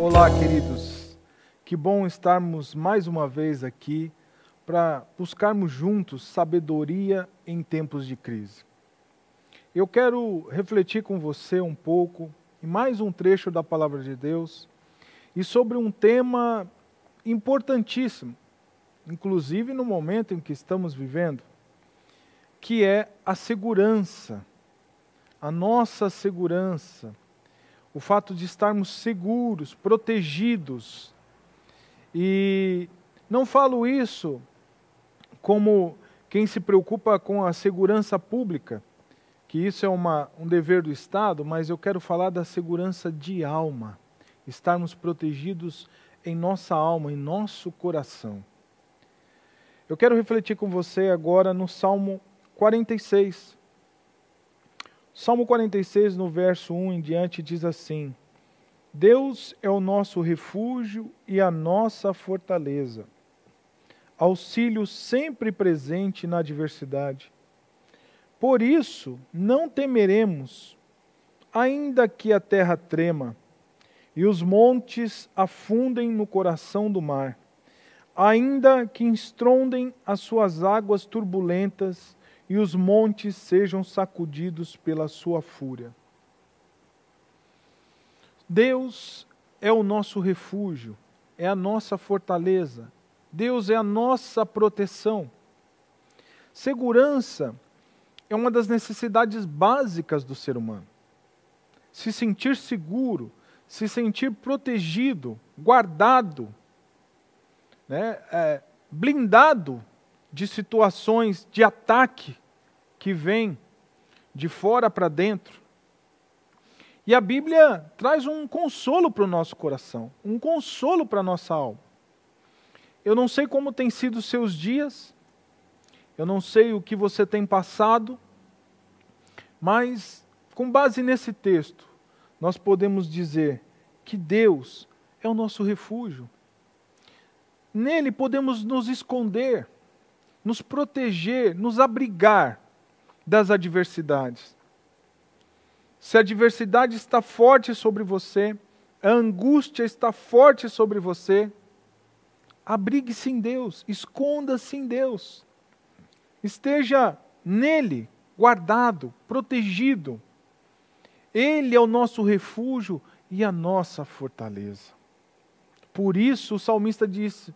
Olá, queridos. Que bom estarmos mais uma vez aqui para buscarmos juntos sabedoria em tempos de crise. Eu quero refletir com você um pouco em mais um trecho da palavra de Deus e sobre um tema importantíssimo, inclusive no momento em que estamos vivendo, que é a segurança, a nossa segurança o fato de estarmos seguros, protegidos. E não falo isso como quem se preocupa com a segurança pública, que isso é uma, um dever do Estado, mas eu quero falar da segurança de alma, estarmos protegidos em nossa alma, em nosso coração. Eu quero refletir com você agora no Salmo 46. Salmo 46, no verso 1 em diante, diz assim: Deus é o nosso refúgio e a nossa fortaleza, auxílio sempre presente na adversidade. Por isso, não temeremos, ainda que a terra trema e os montes afundem no coração do mar, ainda que estrondem as suas águas turbulentas e os montes sejam sacudidos pela sua fúria. Deus é o nosso refúgio, é a nossa fortaleza, Deus é a nossa proteção. Segurança é uma das necessidades básicas do ser humano. Se sentir seguro, se sentir protegido, guardado, né, é, blindado de situações de ataque que vêm de fora para dentro. E a Bíblia traz um consolo para o nosso coração, um consolo para a nossa alma. Eu não sei como têm sido os seus dias, eu não sei o que você tem passado, mas com base nesse texto, nós podemos dizer que Deus é o nosso refúgio. Nele podemos nos esconder nos proteger, nos abrigar das adversidades. Se a adversidade está forte sobre você, a angústia está forte sobre você, abrigue-se em Deus, esconda-se em Deus. Esteja nele, guardado, protegido. Ele é o nosso refúgio e a nossa fortaleza. Por isso o salmista disse: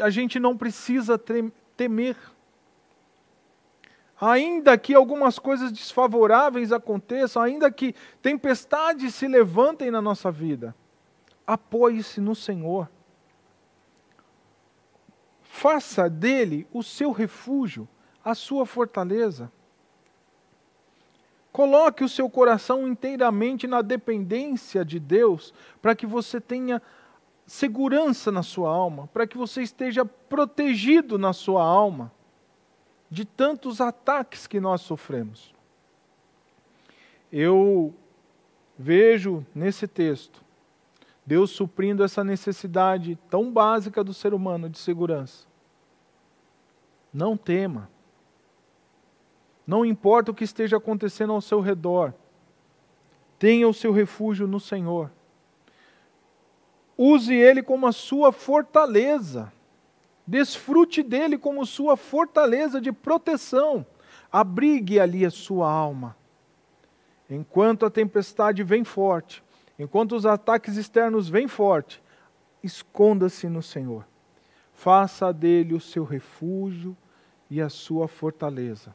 a gente não precisa temer. Ainda que algumas coisas desfavoráveis aconteçam, ainda que tempestades se levantem na nossa vida, apoie-se no Senhor. Faça dele o seu refúgio, a sua fortaleza. Coloque o seu coração inteiramente na dependência de Deus, para que você tenha segurança na sua alma, para que você esteja protegido na sua alma de tantos ataques que nós sofremos. Eu vejo nesse texto Deus suprindo essa necessidade tão básica do ser humano de segurança. Não tema. Não importa o que esteja acontecendo ao seu redor, tenha o seu refúgio no Senhor. Use ele como a sua fortaleza. Desfrute dele como sua fortaleza de proteção. Abrigue ali a sua alma. Enquanto a tempestade vem forte, enquanto os ataques externos vêm forte, esconda-se no Senhor. Faça dele o seu refúgio e a sua fortaleza,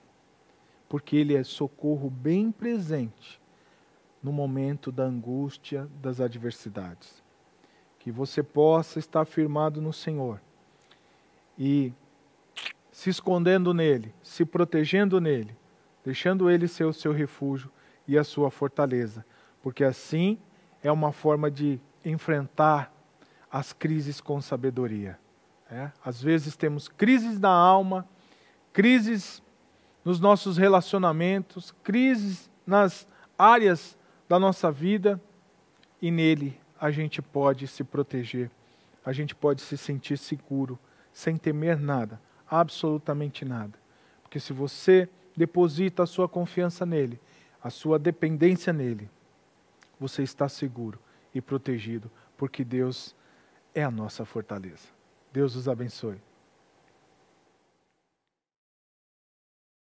porque ele é socorro bem presente no momento da angústia, das adversidades que você possa estar firmado no Senhor e se escondendo nele, se protegendo nele, deixando ele ser o seu refúgio e a sua fortaleza, porque assim é uma forma de enfrentar as crises com sabedoria. É? Às vezes temos crises na alma, crises nos nossos relacionamentos, crises nas áreas da nossa vida, e nele a gente pode se proteger, a gente pode se sentir seguro, sem temer nada, absolutamente nada. Porque se você deposita a sua confiança nele, a sua dependência nele, você está seguro e protegido, porque Deus é a nossa fortaleza. Deus os abençoe.